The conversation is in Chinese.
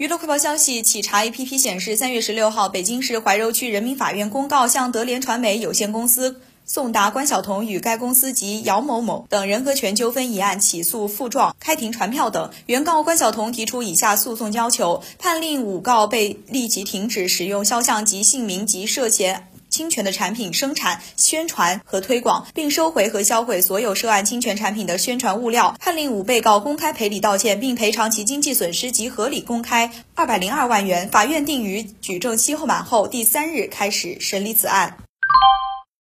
娱乐快报消息，企查 APP 显示，三月十六号，北京市怀柔区人民法院公告向德联传媒有限公司送达关晓彤与该公司及姚某某等人格权纠纷一案起诉复状、开庭传票等。原告关晓彤提出以下诉讼要求：判令五告被立即停止使用肖像及姓名及涉嫌。侵权的产品生产、宣传和推广，并收回和销毁所有涉案侵权产品的宣传物料。判令五被告公开赔礼道歉，并赔偿其经济损失及合理公开二百零二万元。法院定于举证期后满后第三日开始审理此案。